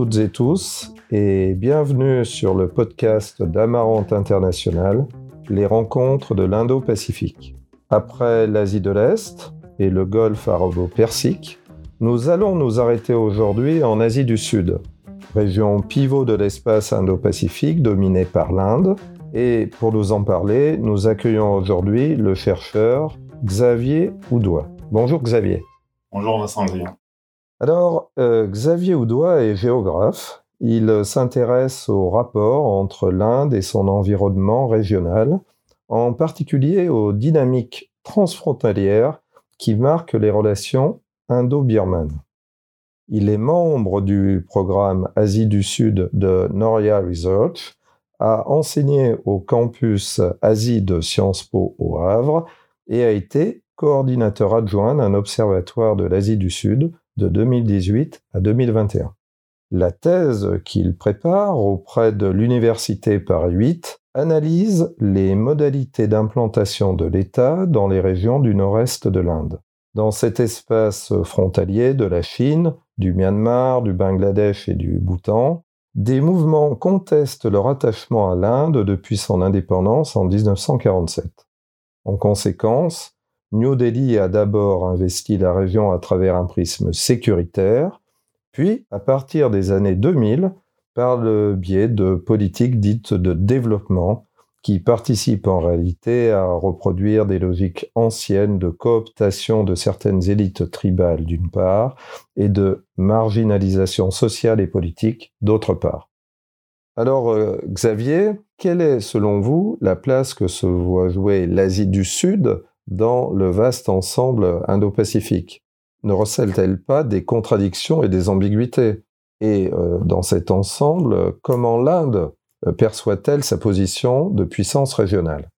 Toutes et tous et bienvenue sur le podcast d'Amarante International, les rencontres de l'Indo-Pacifique. Après l'Asie de l'Est et le Golfe arabo-persique, nous allons nous arrêter aujourd'hui en Asie du Sud, région pivot de l'espace Indo-Pacifique dominée par l'Inde. Et pour nous en parler, nous accueillons aujourd'hui le chercheur Xavier Oudois. Bonjour Xavier. Bonjour Vincent. Alors, euh, Xavier Oudois est géographe. Il s'intéresse au rapport entre l'Inde et son environnement régional, en particulier aux dynamiques transfrontalières qui marquent les relations indo-birmanes. Il est membre du programme Asie du Sud de Noria Research, a enseigné au campus Asie de Sciences Po au Havre et a été coordinateur adjoint d'un observatoire de l'Asie du Sud de 2018 à 2021. La thèse qu'il prépare auprès de l'Université Paris 8 analyse les modalités d'implantation de l'État dans les régions du nord-est de l'Inde. Dans cet espace frontalier de la Chine, du Myanmar, du Bangladesh et du Bhoutan, des mouvements contestent leur attachement à l'Inde depuis son indépendance en 1947. En conséquence, New Delhi a d'abord investi la région à travers un prisme sécuritaire, puis, à partir des années 2000, par le biais de politiques dites de développement, qui participent en réalité à reproduire des logiques anciennes de cooptation de certaines élites tribales d'une part, et de marginalisation sociale et politique d'autre part. Alors, euh, Xavier, quelle est, selon vous, la place que se voit jouer l'Asie du Sud dans le vaste ensemble indo-pacifique Ne recèle-t-elle pas des contradictions et des ambiguïtés? Et euh, dans cet ensemble, comment l'Inde euh, perçoit-elle sa position de puissance régionale?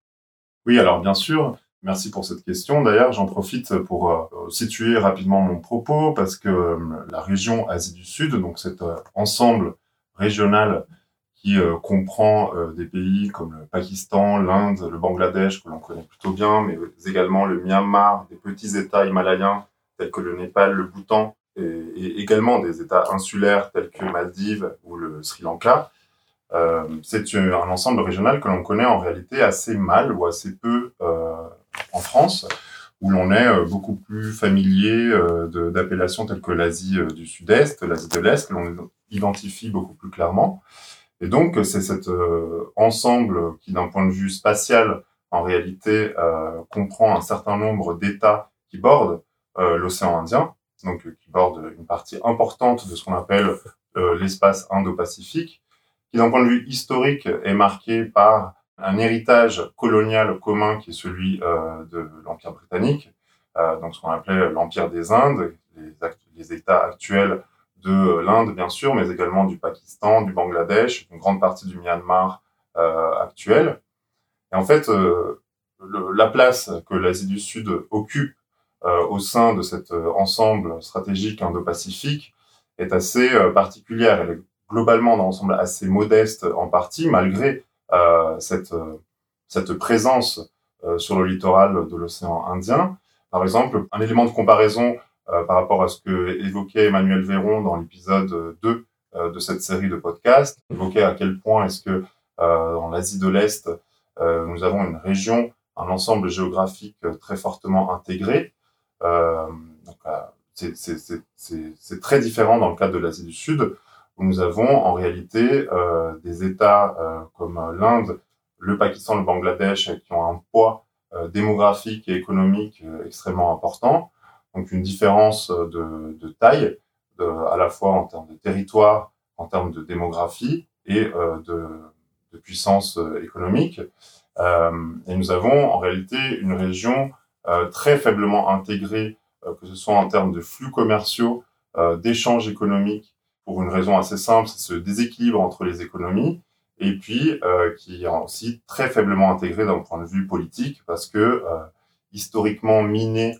Oui, alors bien sûr. Merci pour cette question. D'ailleurs, j'en profite pour euh, situer rapidement mon propos parce que la région Asie du Sud, donc cet ensemble régional qui euh, comprend euh, des pays comme le Pakistan, l'Inde, le Bangladesh, que l'on connaît plutôt bien, mais également le Myanmar, des petits États himalayens tels que le Népal, le Bhoutan, et, également des États insulaires tels que Maldives ou le Sri Lanka. Euh, c'est un ensemble régional que l'on connaît en réalité assez mal ou assez peu en France, où l'on est beaucoup plus familier d'appellations telles que l'Asie du Sud-Est, l'Asie de l'Est, que l'on identifie beaucoup plus clairement. Et donc, c'est cet euh, ensemble qui, d'un point de vue spatial, en réalité, euh, comprend un certain nombre d'États qui bordent euh, l'océan Indien, donc qui bordent une partie importante de ce qu'on appelle l'espace Indo-Pacifique, qui, d'un point de vue historique, est marqué par un héritage colonial commun qui est celui de l'Empire britannique, donc ce qu'on appelait l'Empire des Indes, les États actuels de l'Inde, bien sûr, mais également du Pakistan, du Bangladesh, une grande partie du Myanmar euh, actuel. Et en fait, euh, la place que l'Asie du Sud occupe euh, au sein de cet ensemble stratégique indo-pacifique est assez particulière. Elle est globalement dans l'ensemble assez modeste en partie, malgré cette, cette présence sur le littoral de l'océan Indien. Par exemple, un élément de comparaison euh, par rapport à ce que évoquait Emmanuel Véron dans l'épisode 2 euh, de cette série de podcasts, évoquait à quel point est-ce que euh, dans l'Asie de l'Est, nous avons une région, un ensemble géographique très fortement intégré. c'est très différent dans le cadre de l'Asie du Sud, où nous avons en réalité des États comme l'Inde, le Pakistan, le Bangladesh, qui ont un poids démographique et économique extrêmement important, donc une différence de, de taille, de, à la fois en termes de territoire, en termes de démographie et euh, de, de, puissance euh, économique. Euh, et nous avons en réalité une région euh, très faiblement intégrée, euh, que ce soit en termes de flux commerciaux, d'échanges économiques, pour une raison assez simple, c'est ce déséquilibre entre les économies, et puis qui est aussi très faiblement intégré d'un point de vue politique, parce que historiquement miné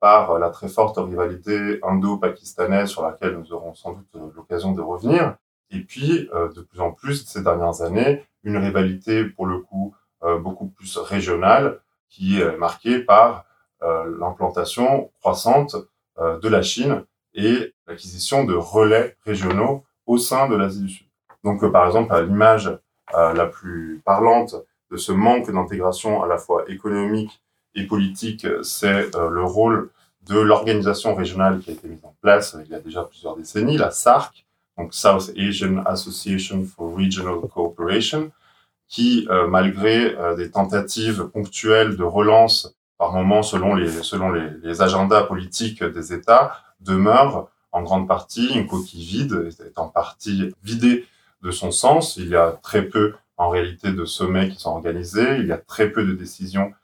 par la très forte rivalité indo-pakistanaise sur laquelle nous aurons sans doute euh, l'occasion de revenir. Et puis, euh, de plus en plus, ces dernières années, une rivalité, pour le coup, euh, beaucoup plus régionale, qui est marquée par l'implantation croissante de la Chine et l'acquisition de relais régionaux au sein de l'Asie du Sud. Donc, par exemple, à l'image la plus parlante de ce manque d'intégration à la fois économique et politique, c'est le rôle de l'organisation régionale qui a été mise en place il y a déjà plusieurs décennies, la SARC, donc South Asian Association for Regional Cooperation, qui, euh, malgré euh, des tentatives ponctuelles de relance par moment selon les, selon les, agendas politiques des États, demeure en grande partie une coquille vide, est en partie vidée de son sens. Il y a très peu en réalité de sommets qui sont organisés, il y a très peu de décisions euh,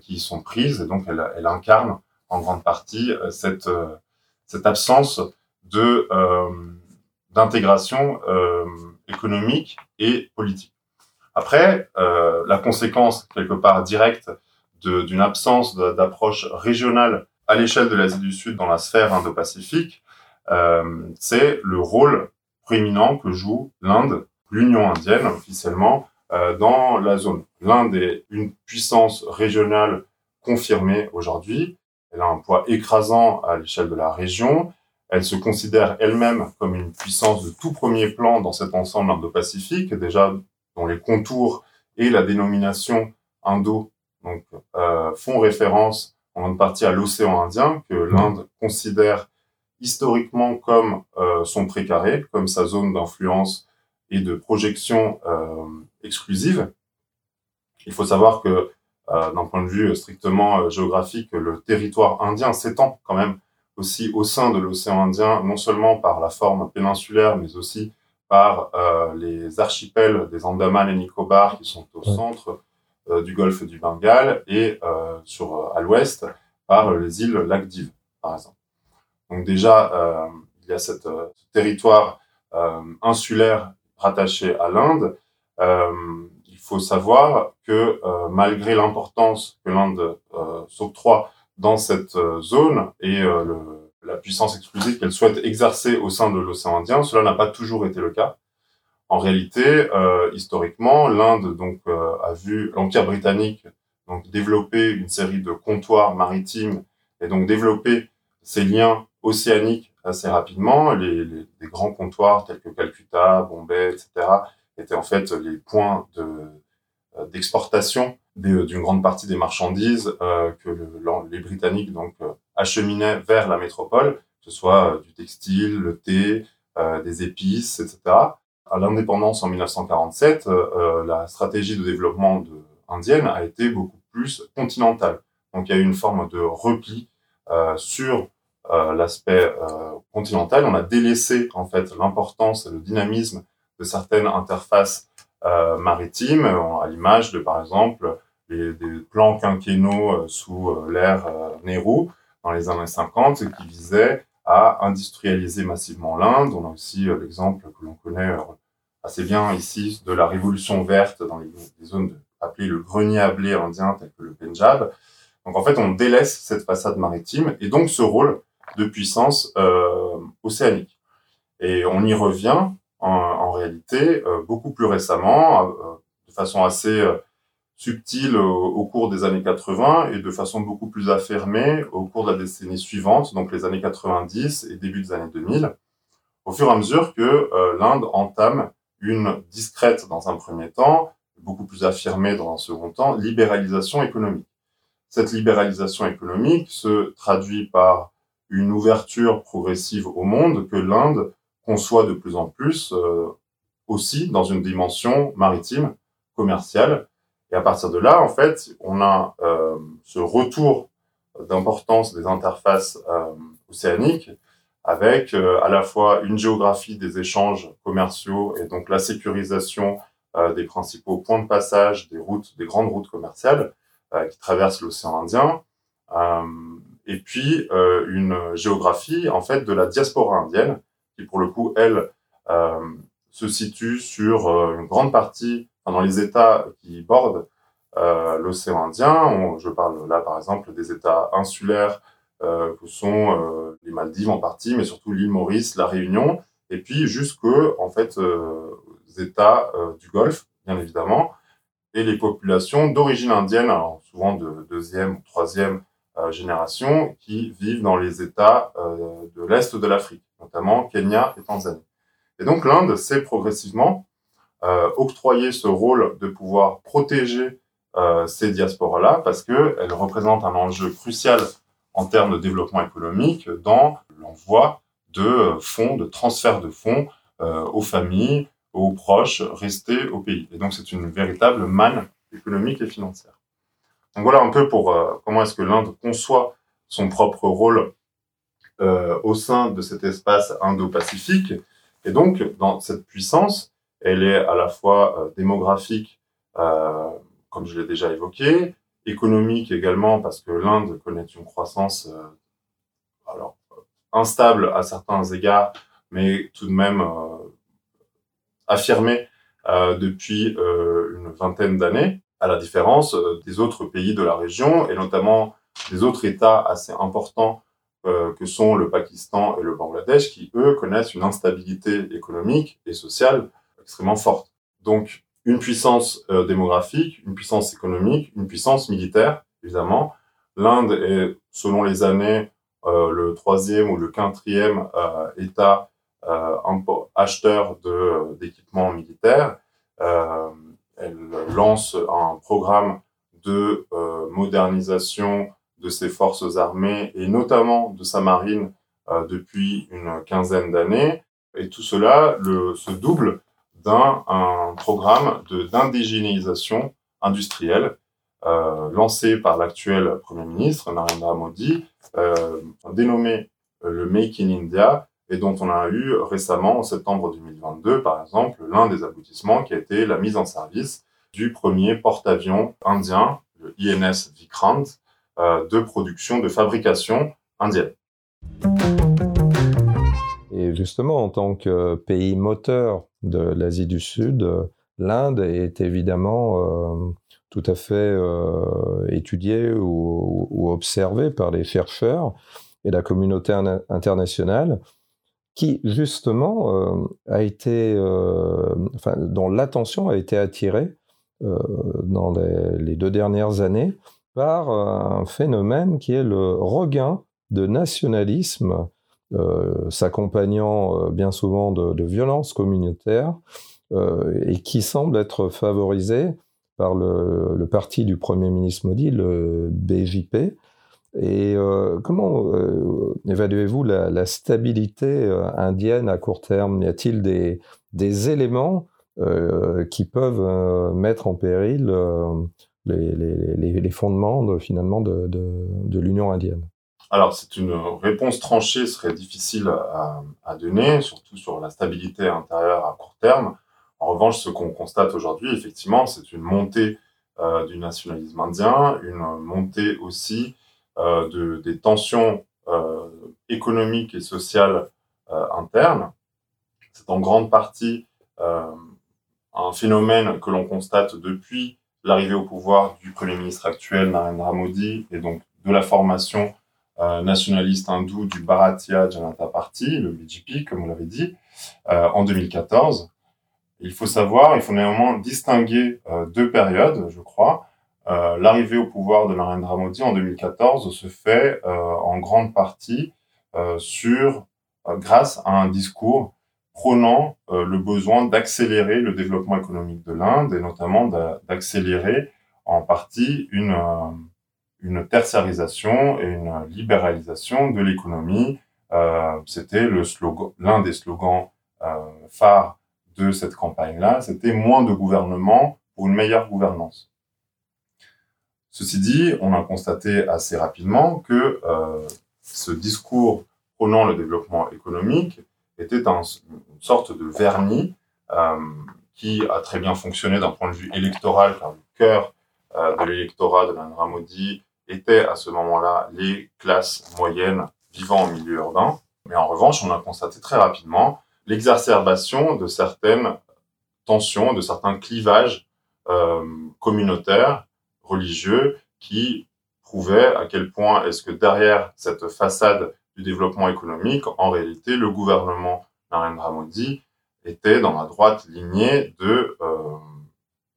qui y sont prises, et donc elle, elle incarne en grande partie euh, cette, euh, cette absence euh, d'intégration économique et politique. Après, la conséquence quelque part directe d'une absence d'approche régionale à l'échelle de l'Asie du Sud dans la sphère indo-pacifique, euh, c'est le rôle prééminent que joue l'Inde, l'Union indienne officiellement, euh, dans la zone. L'Inde est une puissance régionale confirmée aujourd'hui, elle a un poids écrasant à l'échelle de la région. Elle se considère elle-même comme une puissance de tout premier plan dans cet ensemble indo-pacifique, déjà dont les contours et la dénomination Indo donc, euh, font référence en grande partie à l'océan Indien, que mmh. l'Inde considère historiquement comme euh, son précaré, comme sa zone d'influence et de projection euh, exclusive. Il faut savoir que euh, d'un point de vue strictement euh, géographique, le territoire indien s'étend quand même aussi au sein de l'océan Indien, non seulement par la forme péninsulaire, mais aussi par euh, les archipels des Andaman et Nicobar qui sont au centre du golfe du Bengale et sur à l'ouest par les îles Lacdives, par exemple. Donc déjà, il y a cette, ce territoire insulaire rattaché à l'Inde faut savoir que euh, malgré l'importance que l'Inde euh, s'octroie dans cette euh, zone et la puissance exclusive qu'elle souhaite exercer au sein de l'océan Indien, cela n'a pas toujours été le cas. En réalité, historiquement, l'Inde donc a vu l'Empire britannique développer une série de comptoirs maritimes et donc développer ces liens océaniques assez rapidement. Les, les grands comptoirs tels que Calcutta, Bombay, etc étaient en fait les points euh, d'exportation euh, d'une grande partie des marchandises euh, que le, les Britanniques donc acheminaient vers la métropole, que ce soit du textile, le thé, des épices, etc. À l'indépendance en 1947, la stratégie de développement indienne a été beaucoup plus continentale. Donc il y a eu une forme de repli sur l'aspect continental. On a délaissé en fait l'importance et le dynamisme de certaines interfaces euh, maritimes, à l'image de, par exemple, les, des plans quinquennaux euh, sous euh, l'ère Nehru dans les années 50 qui visaient à industrialiser massivement l'Inde. On a aussi l'exemple que l'on connaît assez bien ici de la révolution verte dans les, zones appelées le grenier à blé indien tel que le Punjab. Donc en fait, on délaisse cette façade maritime et donc ce rôle de puissance océanique. Et on y revient en, en réalité euh, beaucoup plus récemment, euh, de façon assez euh, subtile au, cours des années 80 et de façon beaucoup plus affirmée au cours de la décennie suivante, donc les années 90 et début des années 2000, au fur et à mesure que l'Inde entame une discrète dans un premier temps, beaucoup plus affirmée dans un second temps, libéralisation économique. Cette libéralisation économique se traduit par une ouverture progressive au monde que l'Inde conçoit de plus en plus euh, aussi dans une dimension maritime, commerciale. Et à partir de là, en fait, on a euh, ce retour d'importance des interfaces euh, océaniques avec à la fois une géographie des échanges commerciaux et donc la sécurisation des principaux points de passage des routes, des grandes routes commerciales qui traversent l'océan Indien, et puis une géographie en fait de la diaspora indienne qui pour le coup, elle, euh, se situe sur euh, une grande partie, dans les États qui bordent euh, l'océan Indien. je parle là, par exemple, des États insulaires que sont les Maldives en partie, mais surtout l'île Maurice, la Réunion, et puis jusque en fait États du Golfe, bien évidemment, et les populations d'origine indienne, souvent de deuxième ou troisième génération, qui vivent dans les États de l'est de l'Afrique notamment Kenya et Tanzanie. Et donc l'Inde s'est progressivement euh, octroyé ce rôle de pouvoir protéger euh, ces diasporas-là parce qu'elles représentent un enjeu crucial en termes de développement économique dans l'envoi de fonds, de transfert de fonds euh, aux familles, aux proches restés au pays. Et donc c'est une véritable manne économique et financière. Donc voilà un peu pour euh, comment est-ce que l'Inde conçoit son propre rôle euh, au sein de cet espace indo-pacifique. Et donc, dans cette puissance, elle est à la fois euh, démographique, comme je l'ai déjà évoqué, économique également, parce que l'Inde connaît une croissance alors, instable à certains égards, mais tout de même affirmée depuis une vingtaine d'années, à la différence des autres pays de la région, et notamment des autres États assez importants euh, que sont le Pakistan et le Bangladesh, qui, eux, connaissent une instabilité économique et sociale extrêmement forte. Donc, une puissance euh, démographique, une puissance économique, une puissance militaire, évidemment. L'Inde est, selon les années, euh, le troisième ou le quatrième État acheteur d'équipements militaires. Elle lance un programme de modernisation de ses forces armées et notamment de sa marine euh, depuis une quinzaine d'années. Et tout cela se double d'un programme d'indigénisation industrielle euh, lancé par l'actuel Premier ministre Narendra Modi, euh, dénommé euh, le Make in India, et dont on a eu récemment, en septembre 2022, par exemple, l'un des aboutissements qui a été la mise en service du premier porte-avions indien, le INS Vikrant, euh, de production, de fabrication indienne. Et justement, en tant que pays moteur de l'Asie du Sud, l'Inde est évidemment euh, tout à fait euh, étudiée ou, ou, observée par les chercheurs et la communauté internationale qui justement euh, a été, euh, dont l'attention a été attirée euh, dans les, deux dernières années par un phénomène qui est le regain de nationalisme s'accompagnant bien souvent de, violences communautaires et qui semble être favorisé par le, le, parti du Premier ministre Modi, le BJP. Et euh, comment euh, évaluez-vous la, stabilité indienne à court terme? Y a-t-il des, éléments qui peuvent mettre en péril les, fondements de, finalement de, l'Union indienne? Alors, c'est une réponse tranchée serait difficile à, donner, surtout sur la stabilité intérieure à court terme. En revanche, ce qu'on constate aujourd'hui, effectivement, c'est une montée euh, du nationalisme indien, une montée aussi euh, de, des tensions euh, économiques et sociales euh, internes. C'est en grande partie euh, un phénomène que l'on constate depuis l'arrivée au pouvoir du Premier ministre actuel, Narendra Modi, et donc de la formation euh, nationaliste hindou du Bharatiya Janata Party, le BJP, comme vous l'avez dit, euh, en 2014. Il faut savoir, il faut néanmoins distinguer euh, deux périodes, je crois. Euh, l'arrivée au pouvoir de Narendra Modi en 2014 se fait euh, en grande partie sur, grâce à un discours prônant le besoin d'accélérer le développement économique de l'Inde et notamment d'accélérer en partie une une tertiarisation et une libéralisation de l'économie. Euh, c'était l'un des slogans euh, phares de cette campagne-là. C'était moins de gouvernement pour une meilleure gouvernance. Ceci dit, on a constaté assez rapidement que euh, ce discours prônant le développement économique était un, une sorte de vernis euh, qui a très bien fonctionné d'un point de vue électoral, car le cœur euh, de l'électorat de l'Indra Modi étaient à ce moment-là les classes moyennes vivant en milieu urbain. Mais en revanche, on a constaté très rapidement l'exacerbation de certaines tensions, de certains clivages communautaires, religieux, qui prouvaient à quel point est-ce que derrière cette façade du développement économique, en réalité, le gouvernement Narendra Modi était dans la droite lignée de euh,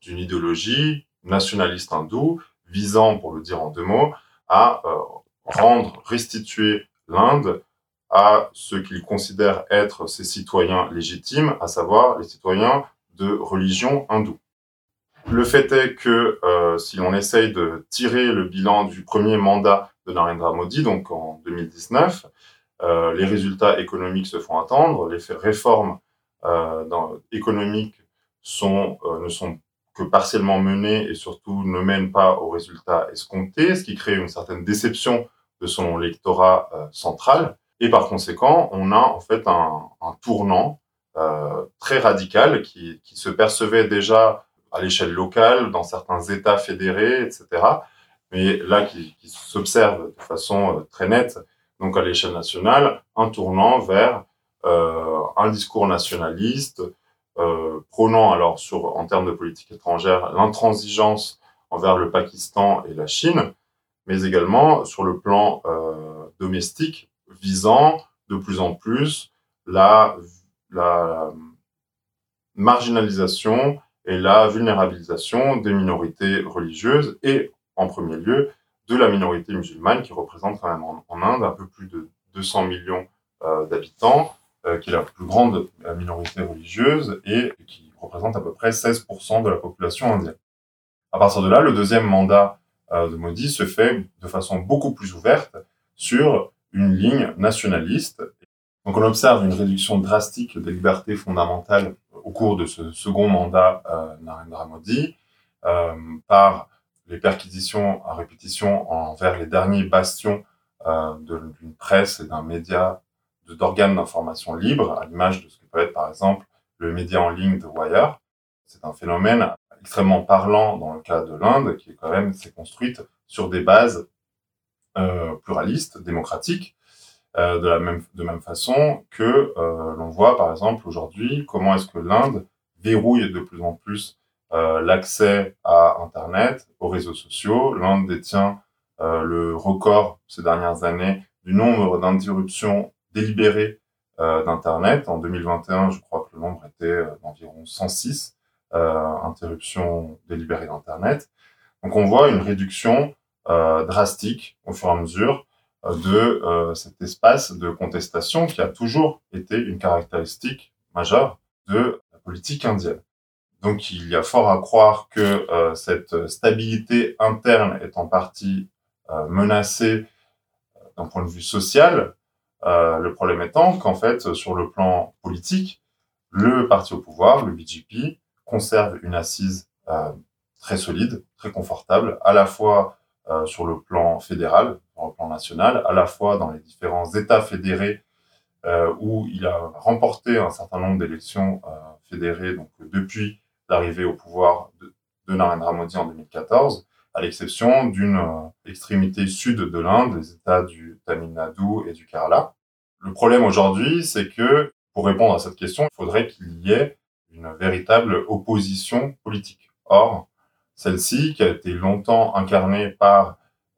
d'une idéologie nationaliste hindoue visant, pour le dire en deux mots, à euh, rendre, restituer l'Inde à ce qu'il considère être ses citoyens légitimes, à savoir les citoyens de religion hindoue. Le fait est que euh, si l'on essaye de tirer le bilan du premier mandat de Narendra Modi, donc en 2019, euh, les résultats économiques se font attendre, les réformes euh, dans, économiques ne sont que partiellement menées et surtout ne mènent pas aux résultats escomptés, ce qui crée une certaine déception de son électorat euh, central. Et par conséquent, on a en fait un, tournant très radical qui, se percevait déjà à l'échelle locale, dans certains États fédérés, etc. Mais là, qui, s'observe de façon euh, très nette, donc à l'échelle nationale, un tournant vers euh, un discours nationaliste, euh, prônant alors sur, en termes de politique étrangère, l'intransigeance envers le Pakistan et la Chine, mais également sur le plan domestique, visant de plus en plus la, la marginalisation et la vulnérabilisation des minorités religieuses et, en premier lieu, de la minorité musulmane qui représente quand même en, Inde un peu plus de 200 millions euh, d'habitants, euh, qui est la plus grande minorité religieuse et qui représente à peu près 16% de la population indienne. À partir de là, le deuxième mandat euh, de Modi se fait de façon beaucoup plus ouverte sur une ligne nationaliste. Donc on observe une réduction drastique des libertés fondamentales au cours de ce second mandat euh, Narendra Modi euh, par les perquisitions à répétition envers les derniers bastions euh, d'une presse et d'un média, d'organes d'information libre, à l'image de ce que peut être par exemple le média en ligne de Wire. C'est un phénomène extrêmement parlant dans le cas de l'Inde, qui est quand même s'est construite sur des bases pluralistes, démocratiques, euh, de la même de même façon que euh, l'on voit par exemple aujourd'hui comment est-ce que l'Inde verrouille de plus en plus euh, l'accès à Internet, aux réseaux sociaux. L'Inde détient euh, le record ces dernières années du nombre d'interruptions délibérées euh, d'Internet. En 2021, je crois que le nombre était d'environ 106 interruptions délibérées d'Internet. Donc on voit une réduction drastique au fur et à mesure de cet espace de contestation qui a toujours été une caractéristique majeure de la politique indienne. Donc il y a fort à croire que euh, cette stabilité interne est en partie euh, menacée euh, d'un point de vue social. Euh, le problème étant qu'en fait, sur le plan politique, le parti au pouvoir, le BJP, conserve une assise euh, très solide, très confortable, à la fois sur le plan fédéral, le plan national, à la fois dans les différents États fédérés où il a remporté un certain nombre d'élections fédérées donc depuis l'arrivée au pouvoir de, Narendra Modi en 2014, à l'exception d'une euh, extrémité sud de l'Inde, les États du Tamil Nadu et du Kerala. Le problème aujourd'hui, c'est que pour répondre à cette question, il faudrait qu'il y ait une véritable opposition politique. Or, celle-ci, qui a été longtemps incarnée par euh,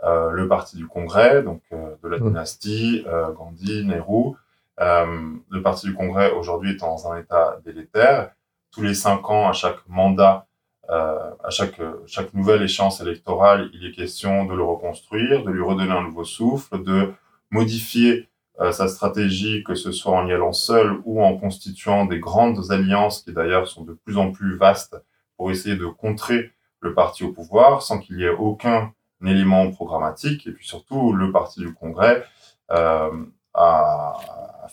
le parti du Congrès, donc euh, de la mmh. dynastie euh, Gandhi, Nehru, euh, le parti du Congrès aujourd'hui est dans un état délétère tous les cinq ans, à chaque mandat, euh, à chaque, chaque nouvelle échéance électorale, il est question de le reconstruire, de lui redonner un nouveau souffle, de modifier euh, sa stratégie, que ce soit en y allant seul ou en constituant des grandes alliances qui d'ailleurs sont de plus en plus vastes pour essayer de contrer le parti au pouvoir sans qu'il y ait aucun élément programmatique. Et puis surtout, le parti du Congrès euh, a,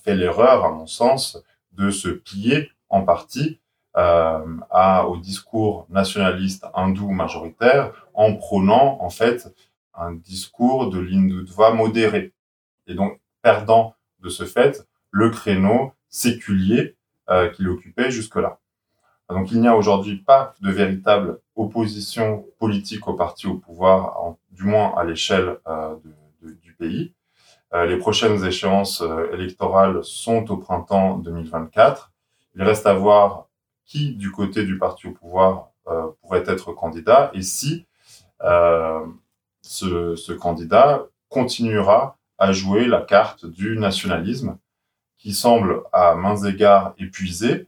fait l'erreur, à mon sens, de se plier en partie euh, au discours nationaliste hindou majoritaire en prônant en fait un discours de l'hindutva modéré et donc perdant de ce fait le créneau séculier euh, qu'il occupait jusque-là. Donc il n'y a aujourd'hui pas de véritable opposition politique au parti au pouvoir, du moins à l'échelle euh, du pays. Euh, les prochaines échéances euh, électorales sont au printemps 2024. Il reste à voir qui du côté du parti au pouvoir pourrait être candidat et si ce, candidat continuera à jouer la carte du nationalisme qui semble à mains égards épuisé,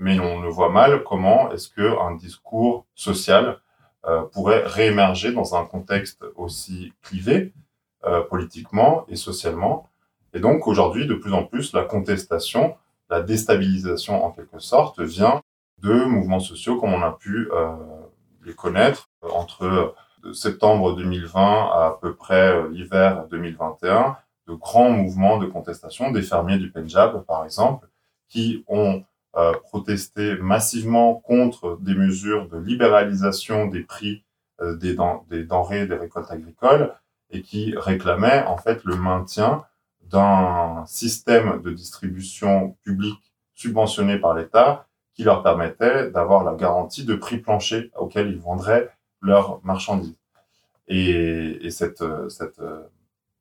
mais on le voit mal comment est-ce que un discours social euh, pourrait réémerger dans un contexte aussi clivé euh, politiquement et socialement. Et donc aujourd'hui, de plus en plus, la contestation, la déstabilisation en quelque sorte, vient de mouvements sociaux comme on a pu euh, les connaître entre septembre 2020 à à peu près l'hiver 2021, de grands mouvements de contestation des fermiers du Punjab, par exemple, qui ont euh, protesté massivement contre des mesures de libéralisation des prix euh, des, denrées, des récoltes agricoles, et qui réclamaient en fait le maintien d'un système de distribution publique subventionné par l'État qui leur permettait d'avoir la garantie de prix plancher auquel ils vendraient leurs marchandises. Et, et cette, cette,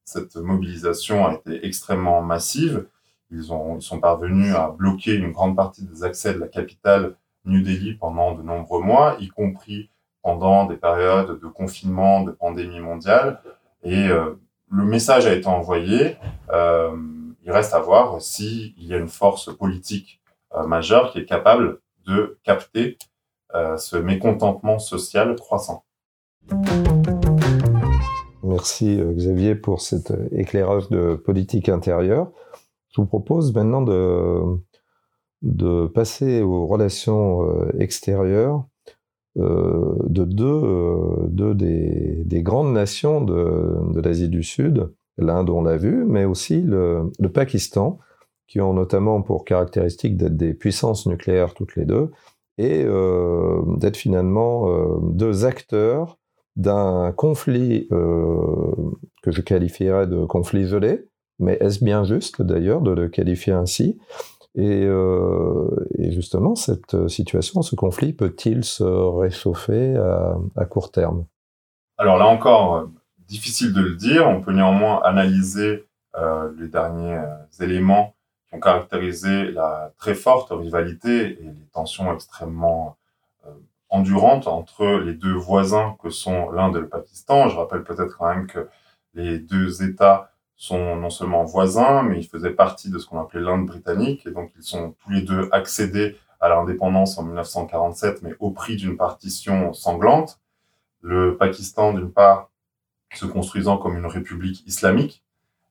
cette mobilisation a été extrêmement massive. Ils, ont, ils sont parvenus à bloquer une grande partie des accès de la capitale New Delhi pendant de nombreux mois, y compris pendant des périodes de confinement, de pandémie mondiale. Et euh, le message a été envoyé. Euh, il reste à voir s'il y a une force politique euh, majeure qui est capable de capter ce mécontentement social croissant. Merci Xavier pour cet éclairage de politique intérieure. Je vous propose maintenant de, passer aux relations extérieures euh, de deux, euh, des, des, grandes nations de, l'Asie du Sud, l'Inde on l'a vu, mais aussi le, Pakistan, qui ont notamment pour caractéristique d'être des puissances nucléaires toutes les deux, et euh, d'être finalement euh, deux acteurs d'un conflit euh, que je qualifierais de conflit gelé, mais est-ce bien juste d'ailleurs de le qualifier ainsi? Et, euh, et, justement, cette situation, ce conflit, peut-il se réchauffer à, court terme? Alors là encore, difficile de le dire. On peut néanmoins analyser euh, les derniers euh, éléments qui ont caractérisé la très forte rivalité et les tensions extrêmement endurantes entre les deux voisins que sont l'Inde et le Pakistan. Je rappelle peut-être quand même que les deux États sont non seulement voisins, mais ils faisaient partie de ce qu'on appelait l'Inde britannique, et donc ils sont tous les deux accédés à l'indépendance en 1947, mais au prix d'une partition sanglante. Le Pakistan, d'une part, se construisant comme une république islamique,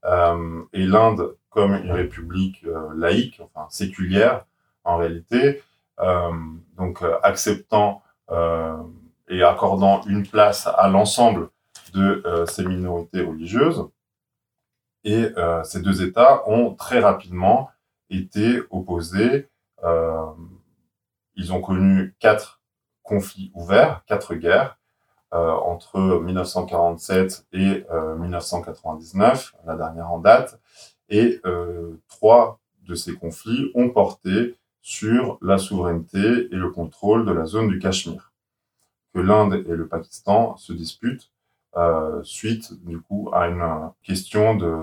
euh, et l'Inde comme une république euh, laïque, enfin séculière en réalité, euh, donc acceptant et accordant une place à l'ensemble de ces minorités religieuses. Et euh, ces deux États ont très rapidement été opposés. Euh, ils ont connu quatre conflits ouverts, quatre guerres euh, entre 1947 et 1999, la dernière en date. Et trois de ces conflits ont porté sur la souveraineté et le contrôle de la zone du Cachemire, que l'Inde et le Pakistan se disputent euh, suite du coup à une question de,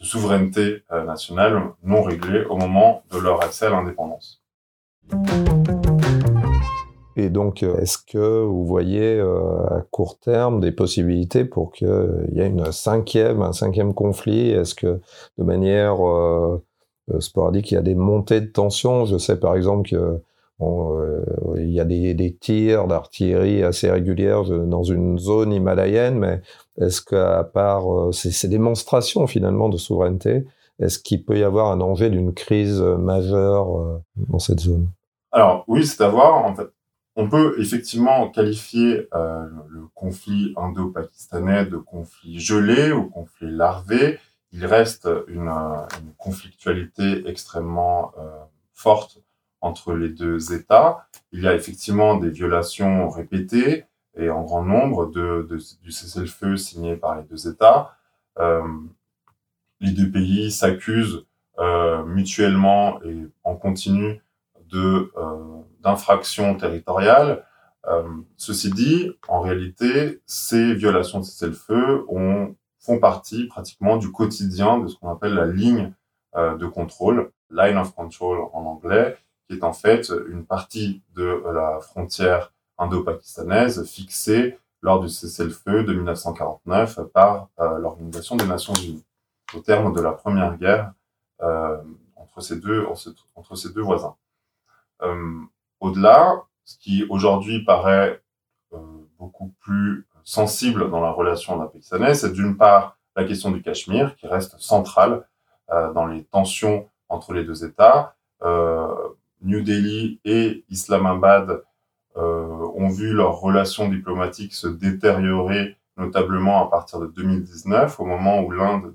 souveraineté euh, nationale non réglée au moment de leur accès à l'indépendance. Et donc, est-ce que vous voyez euh, à court terme des possibilités pour qu'il y ait une cinquième, un cinquième conflit? Est-ce que de manière euh, sporadique, il y a des montées de tension? Je sais par exemple que Euh, il y a des, tirs d'artillerie assez régulières dans une zone himalayenne, mais est-ce qu'à part euh, ces, démonstrations finalement de souveraineté, est-ce qu'il peut y avoir un danger d'une crise majeure euh, dans cette zone? Alors oui, c'est à voir. En fait, on peut effectivement qualifier euh, le conflit indo-pakistanais de conflit gelé ou conflit larvé. Il reste une, conflictualité extrêmement euh, forte entre les deux États. Il y a effectivement des violations répétées et en grand nombre de, du cessez-le-feu signé par les deux États. Euh, les deux pays s'accusent euh, mutuellement et en continu de euh, d'infractions territoriales. Ceci dit, en réalité, ces violations de cessez-le-feu font partie pratiquement du quotidien de ce qu'on appelle la ligne de contrôle, line of control en anglais, qui est en fait une partie de la frontière indo-pakistanaise fixée lors du cessez-le-feu de 1949 par euh, l'Organisation des Nations Unies, au terme de la première guerre euh, entre, ces deux, entre ces deux voisins. Euh, Au-delà, ce qui aujourd'hui paraît beaucoup plus sensible dans la relation indo-pakistanaise, c'est d'une part la question du Cachemire, qui reste centrale dans les tensions entre les deux États. New Delhi et Islamabad ont vu leurs relations diplomatiques se détériorer, notamment à partir de 2019, au moment où l'Inde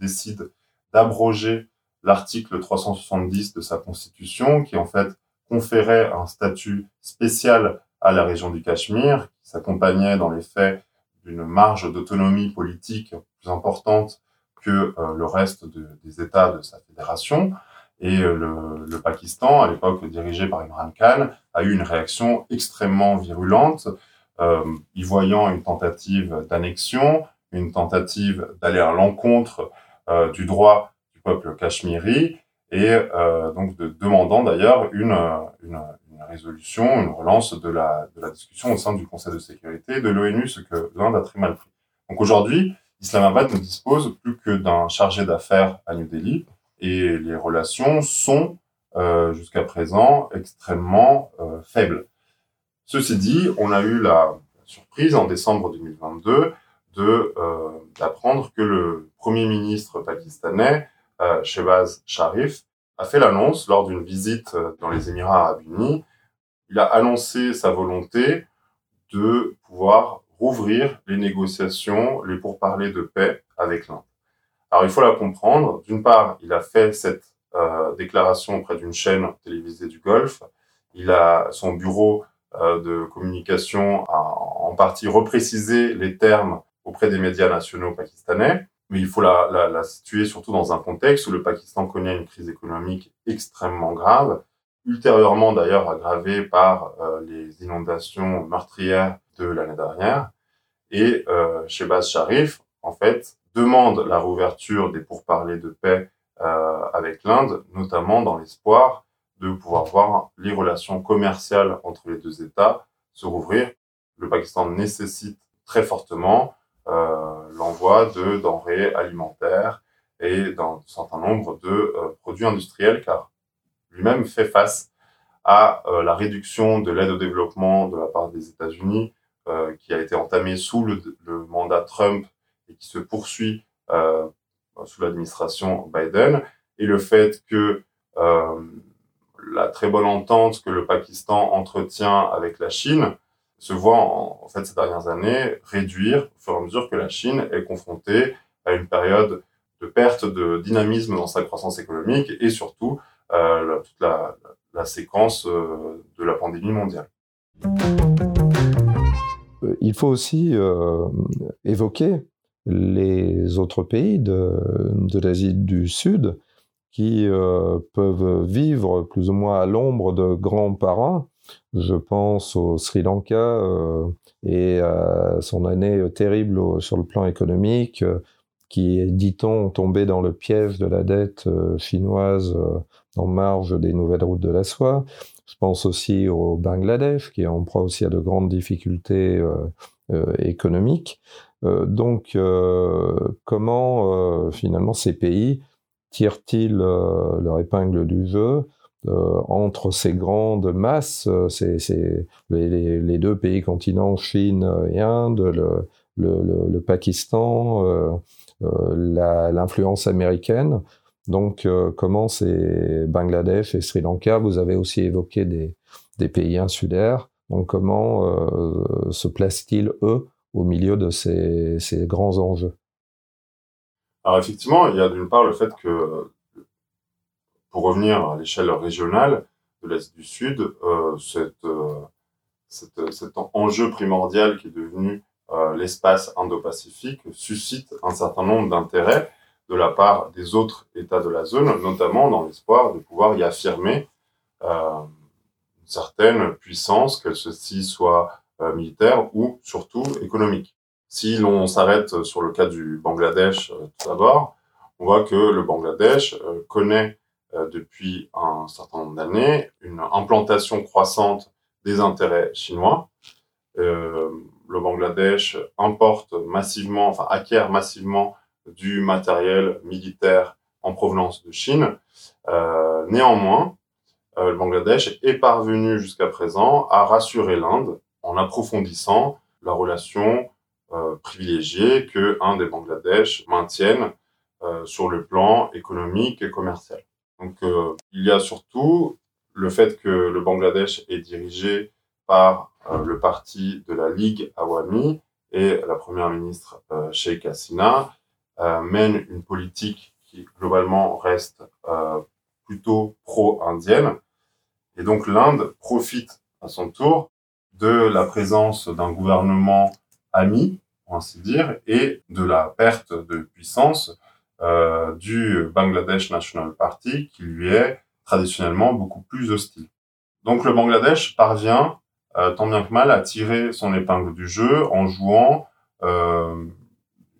décide d'abroger l'article 370 de sa constitution, qui en fait conférait un statut spécial à la région du Cachemire, qui s'accompagnait dans les faits d'une marge d'autonomie politique plus importante que euh, le reste des États de sa fédération. Et euh, le, Pakistan, à l'époque dirigé par Imran Khan, a eu une réaction extrêmement virulente, euh, y voyant une tentative d'annexion, une tentative d'aller à l'encontre euh, du droit du peuple cachemiri, et donc de, demandant d'ailleurs une, une, une, résolution, une relance de la, de la discussion au sein du Conseil de sécurité de l'ONU, ce que l'Inde a très mal pris. Donc aujourd'hui, Islamabad ne dispose plus que d'un chargé d'affaires à New Delhi, et les relations sont euh, jusqu'à présent extrêmement euh, faibles. Ceci dit, on a eu la surprise en décembre 2022 de euh, d'apprendre que le premier ministre pakistanais Shehbaz Sharif a fait l'annonce lors d'une visite dans les Émirats arabes unis. Il a annoncé sa volonté de pouvoir rouvrir les négociations, les pourparlers de paix avec l'Inde. Alors il faut la comprendre. D'une part, il a fait cette euh, déclaration auprès d'une chaîne télévisée du Golfe. Il a son bureau euh, de communication a en partie reprécisé les termes auprès des médias nationaux pakistanais. Mais il faut la, la, la, situer surtout dans un contexte où le Pakistan connaît une crise économique extrêmement grave, ultérieurement d'ailleurs aggravée par euh, les inondations meurtrières de l'année dernière. Et euh, Shehbaz Sharif, en fait, demande la rouverture des pourparlers de paix euh, avec l'Inde, notamment dans l'espoir de pouvoir voir les relations commerciales entre les deux États se rouvrir. Le Pakistan nécessite très fortement euh, l'envoi de denrées alimentaires et d'un certain nombre de euh, produits industriels, car lui-même fait face à la réduction de l'aide au développement de la part des États-Unis, qui a été entamée sous le, le mandat Trump et qui se poursuit euh, sous l'administration Biden, et le fait que euh, la très bonne entente que le Pakistan entretient avec la Chine se voit en, fait ces dernières années réduire au fur et à mesure que la Chine est confrontée à une période de perte de dynamisme dans sa croissance économique et surtout euh, toute la, la séquence de la pandémie mondiale. Il faut aussi évoquer les autres pays de, l'Asie du Sud qui euh, peuvent vivre plus ou moins à l'ombre de grands parents. Je pense au Sri Lanka euh, et à son année terrible sur le plan économique, euh, qui est, dit-on, tombé dans le piège de la dette euh, chinoise euh, en marge des nouvelles routes de la soie. Je pense aussi au Bangladesh, qui est en proie aussi à de grandes difficultés économiques. Euh, donc, euh, comment euh, finalement ces pays tirent-ils leur épingle du jeu entre ces grandes masses, c'est les, deux pays continents, Chine et Inde, le, Pakistan, euh, euh, l'influence américaine. Donc, euh, comment c'est Bangladesh et Sri Lanka Vous avez aussi évoqué des, des pays insulaires. Donc, comment se placent-ils, eux, au milieu de ces, grands enjeux. Alors effectivement, il y a d'une part le fait que, pour revenir à l'échelle régionale de l'Est du Sud, euh, euh, cet enjeu primordial qui est devenu euh, l'espace Indo-Pacifique suscite un certain nombre d'intérêts de la part des autres États de la zone, notamment dans l'espoir de pouvoir y affirmer une certaine puissance, que ceci soit militaire ou surtout économique. Si l'on s'arrête sur le cas du Bangladesh euh, tout d'abord, on voit que le Bangladesh euh, connaît depuis un certain nombre d'années une implantation croissante des intérêts chinois. Euh, le Bangladesh importe massivement, enfin acquiert massivement du matériel militaire en provenance de Chine. Euh, néanmoins, euh, le Bangladesh est parvenu jusqu'à présent à rassurer l'Inde en approfondissant la relation euh, privilégiée que un des Bangladesh maintiennent sur le plan économique et commercial. Donc il y a surtout le fait que le Bangladesh est dirigé par le parti de la Ligue Awami et la première ministre Sheikh Hasina mène une politique qui globalement reste plutôt pro-indienne. Et donc l'Inde profite à son tour de la présence d'un gouvernement ami, pour ainsi dire, et de la perte de puissance euh, du Bangladesh National Party, qui lui est traditionnellement beaucoup plus hostile. Donc le Bangladesh parvient, euh, tant bien que mal, à tirer son épingle du jeu en jouant euh,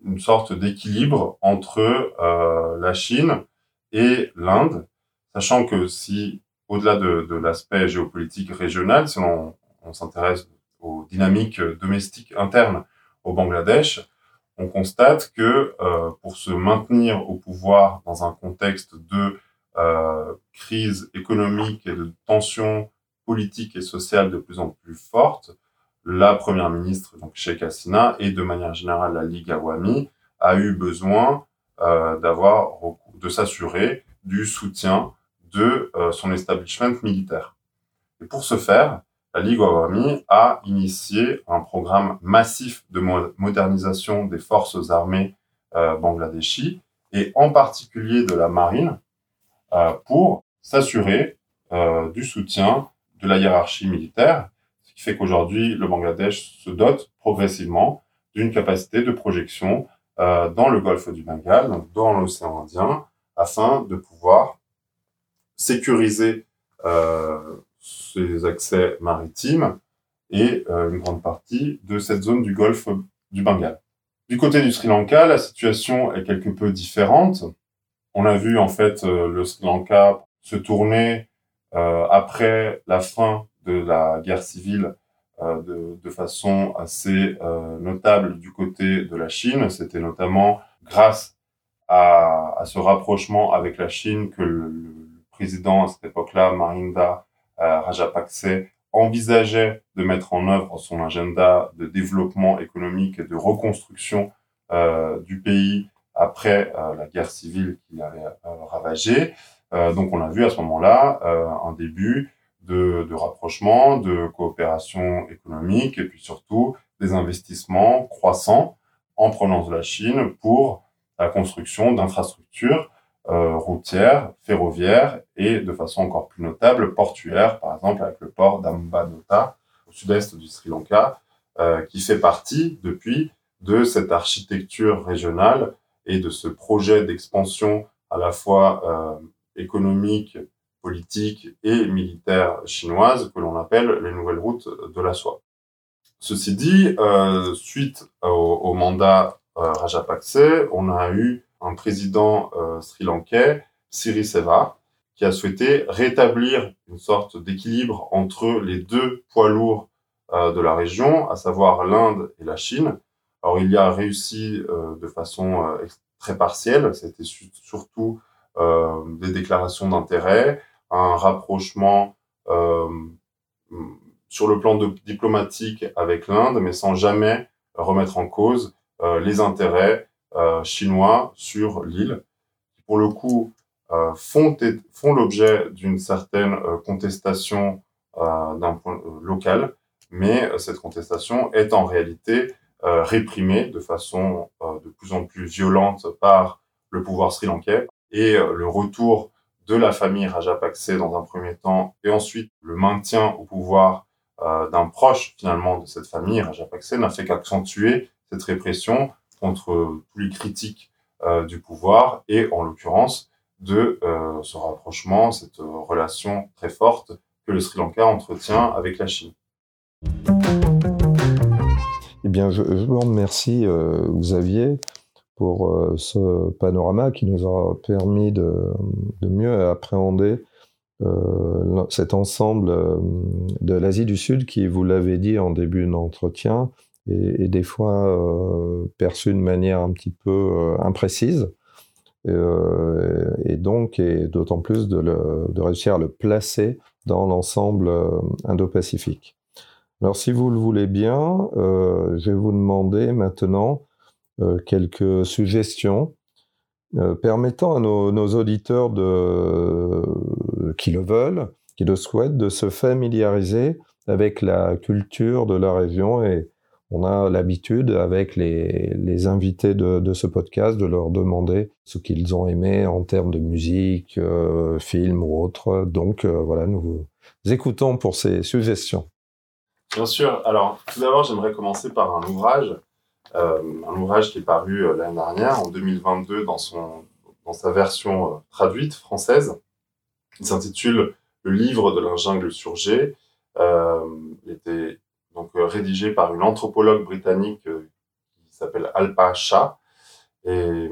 une sorte d'équilibre entre la Chine et l'Inde, sachant que si, au-delà de, de l'aspect géopolitique régional, si on, on s'intéresse aux dynamiques domestiques internes au Bangladesh, on constate que euh, pour se maintenir au pouvoir dans un contexte de euh, crise économique et de tensions politiques et sociales de plus en plus fortes, la première ministre, donc Sheikh Hasina, et de manière générale la Ligue Awami, a eu besoin euh, d'avoir de s'assurer du soutien de euh, son establishment militaire. Et pour ce faire, la Ligue Awami a initié un programme massif de modernisation des forces armées euh, et en particulier de la marine euh, pour s'assurer euh, du soutien de la hiérarchie militaire, ce qui fait qu'aujourd'hui le Bangladesh se dote progressivement d'une capacité de projection euh, dans le golfe du Bengale, donc dans l'océan Indien, afin de pouvoir sécuriser euh, ses accès maritimes et euh, une grande partie de cette zone du golfe du Bengale. Du côté du Sri Lanka, la situation est quelque peu différente. On a vu en fait euh, le Sri Lanka se tourner euh, après la fin de la guerre civile de, de, façon assez notable du côté de la Chine. C'était notamment grâce à, ce rapprochement avec la Chine que le, le président à cette époque-là, Mahinda Rajapakse envisageait de mettre en œuvre son agenda de développement économique et de reconstruction euh, du pays après euh, la guerre civile qui avait ravagé. donc on a vu à ce moment-là un début de, de, rapprochement, de coopération économique et puis surtout des investissements croissants en provenance de la Chine pour la construction d'infrastructures euh, routière, ferroviaire et de façon encore plus notable portuaire, par exemple avec le port d'Ambadota au sud-est du Sri Lanka, euh, qui fait partie depuis de cette architecture régionale et de ce projet d'expansion à la fois euh, économique, politique et militaire chinoise que l'on appelle les nouvelles routes de la soie. Ceci dit, suite au, au mandat Rajapakse, on a eu un président euh, sri-lankais, Siriseva, qui a souhaité rétablir une sorte d'équilibre entre les deux poids lourds euh, de la région, à savoir l'Inde et la Chine. Alors il y a réussi euh, de façon euh, très partielle, c'était surtout euh, des déclarations d'intérêt, un rapprochement euh, sur le plan diplomatique avec l'Inde, mais sans jamais remettre en cause les intérêts chinois sur l'île, qui pour le coup euh, font, font l'objet d'une certaine euh, contestation d'un point local, mais cette contestation est en réalité réprimée de façon de plus en plus violente par le pouvoir sri-lankais et le retour de la famille Rajapakse dans un premier temps et ensuite le maintien au pouvoir euh, d'un proche finalement de cette famille Rajapakse n'a fait qu'accentuer cette répression contre tous les critiques euh, du pouvoir et en l'occurrence de euh, ce rapprochement, cette relation très forte que le Sri Lanka entretient avec la Chine. Eh bien, je, vous remercie, euh, Xavier, pour ce panorama qui nous a permis de, mieux appréhender cet ensemble de l'Asie du Sud qui, vous l'avez dit en début d'entretien, et, des fois euh, perçu de manière un petit peu euh, imprécise. Euh, et donc, et d'autant plus de, de, réussir à le placer dans l'ensemble indo-pacifique. Alors, si vous le voulez bien, je vais vous demander maintenant quelques suggestions permettant à nos, auditeurs qui le veulent, qui le souhaitent, de se familiariser avec la culture de la région et on a l'habitude avec les, invités de, ce podcast de leur demander ce qu'ils ont aimé en termes de musique, euh, film ou autre. Donc euh, voilà, nous écoutons pour ces suggestions. Bien sûr. Alors tout d'abord, j'aimerais commencer par un ouvrage, euh, un ouvrage qui est paru l'année dernière, en 2022, dans, son, dans sa version traduite française. Il s'intitule Le livre de la jungle surgée. il était donc euh, rédigé par une anthropologue britannique euh, qui s'appelle Alpa Shah. Et euh,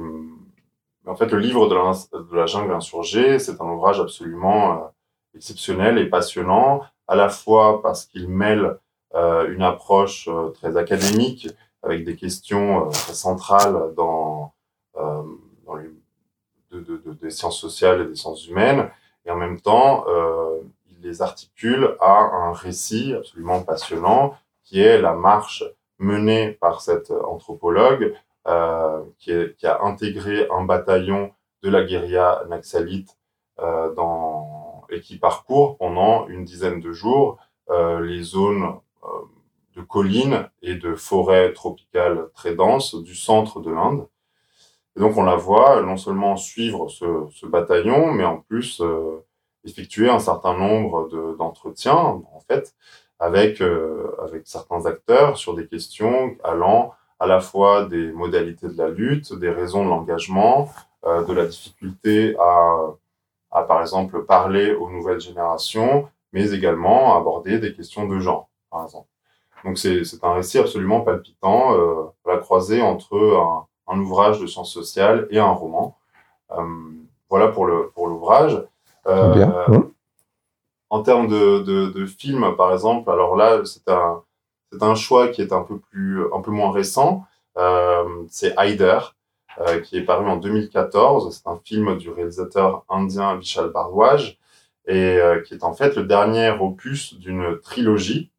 en fait, le livre de la, de jungle insurgée, c'est un ouvrage absolument exceptionnel et passionnant, à la fois parce qu'il mêle une approche très académique avec des questions très centrales dans, dans les, de, de, des sciences sociales et des sciences humaines, et en même temps, les articule à un récit absolument passionnant qui est la marche menée par cette anthropologue euh, qui, a intégré un bataillon de la guérilla naxalite euh, dans, et qui parcourt pendant une dizaine de jours euh, les zones de collines et de forêts tropicales très denses du centre de l'Inde. Et donc on la voit non seulement suivre ce, bataillon, mais en plus effectuer un certain nombre d'entretiens, en fait, avec, euh, avec certains acteurs sur des questions allant à la fois des modalités de la lutte, des raisons de l'engagement, euh, de la difficulté à, à, par exemple, parler aux nouvelles générations, mais également aborder des questions de genre, par exemple. Donc c'est un récit absolument palpitant, euh, la croisée entre un, un, ouvrage de sciences sociales et un roman. Voilà pour l'ouvrage. Pour euh. En termes de, de, de films, par exemple, alors là, c'est un, c'est un choix qui est un peu plus, un peu moins récent. Euh, c'est Haider, euh, qui est paru en 2014. C'est un film du réalisateur indien Vishal Bardwaj et euh, qui est en fait le dernier opus d'une trilogie.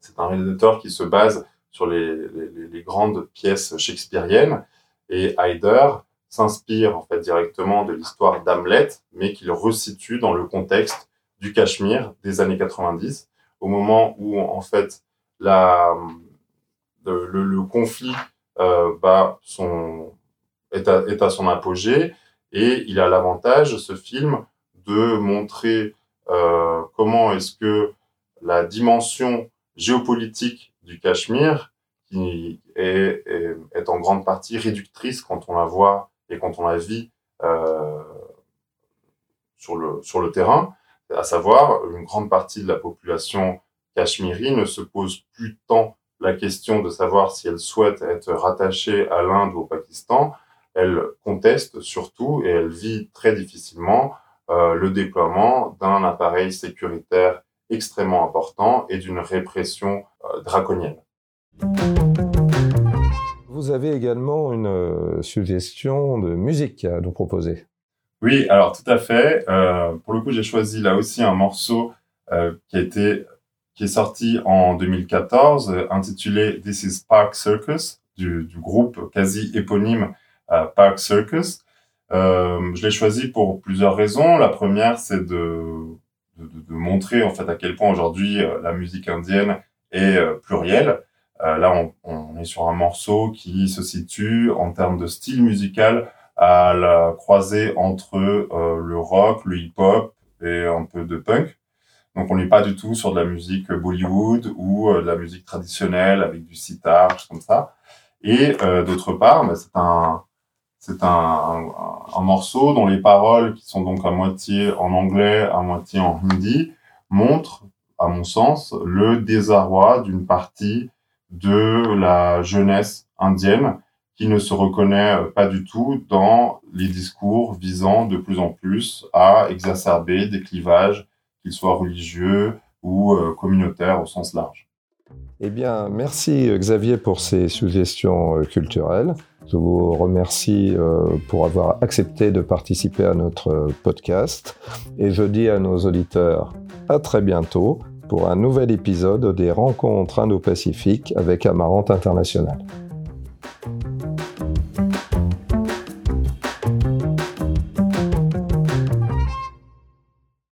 C'est un réalisateur qui se base sur les, les, les grandes pièces shakespeariennes et Haider s'inspire en fait directement de l'histoire d'Hamlet, mais qu'il resitue dans le contexte du Cachemire des années 90, au moment où en fait la, le, le, conflit euh, bah, son, est, à, est à son apogée et il a l'avantage, ce film, de montrer euh, comment est-ce que la dimension géopolitique du Cachemire, qui est, est, est, en grande partie réductrice quand on la voit et quand on la vit euh, sur, le, terrain, à savoir une grande partie de la population cachemiri ne se pose plus tant la question de savoir si elle souhaite être rattachée à l'Inde ou au Pakistan, elle conteste surtout et elle vit très difficilement euh, le déploiement d'un appareil sécuritaire extrêmement important et d'une répression euh, draconienne. Vous avez également une euh, suggestion de musique à nous proposer. Oui, alors tout à fait. Euh, pour le coup, j'ai choisi là aussi un morceau euh, qui a été qui est sorti en 2014, euh, intitulé This is Park Circus du, du groupe quasi éponyme Park Circus. Je l'ai choisi pour plusieurs raisons. La première, c'est de, de, de, montrer en fait à quel point aujourd'hui la musique indienne est plurielle. Là, on, est sur un morceau qui se situe en termes de style musical à la croisée entre euh, le rock, le hip-hop et un peu de punk. Donc on n'est pas du tout sur de la musique Bollywood ou euh, de la musique traditionnelle avec du sitar, comme ça. Et euh, d'autre part, bah, c'est un c'est un, un, morceau dont les paroles, qui sont donc à moitié en anglais, à moitié en hindi, montrent, à mon sens, le désarroi d'une partie de la jeunesse indienne qui ne se reconnaît euh, pas du tout dans les discours visant de plus en plus à exacerber des clivages, qu'ils soient religieux ou euh, communautaires au sens large. Eh bien, merci Xavier pour ces suggestions euh, culturelles. Je vous remercie pour avoir accepté de participer à notre podcast et je dis à nos auditeurs à très bientôt pour un nouvel épisode des Rencontres Indo-Pacifiques avec Amarante International.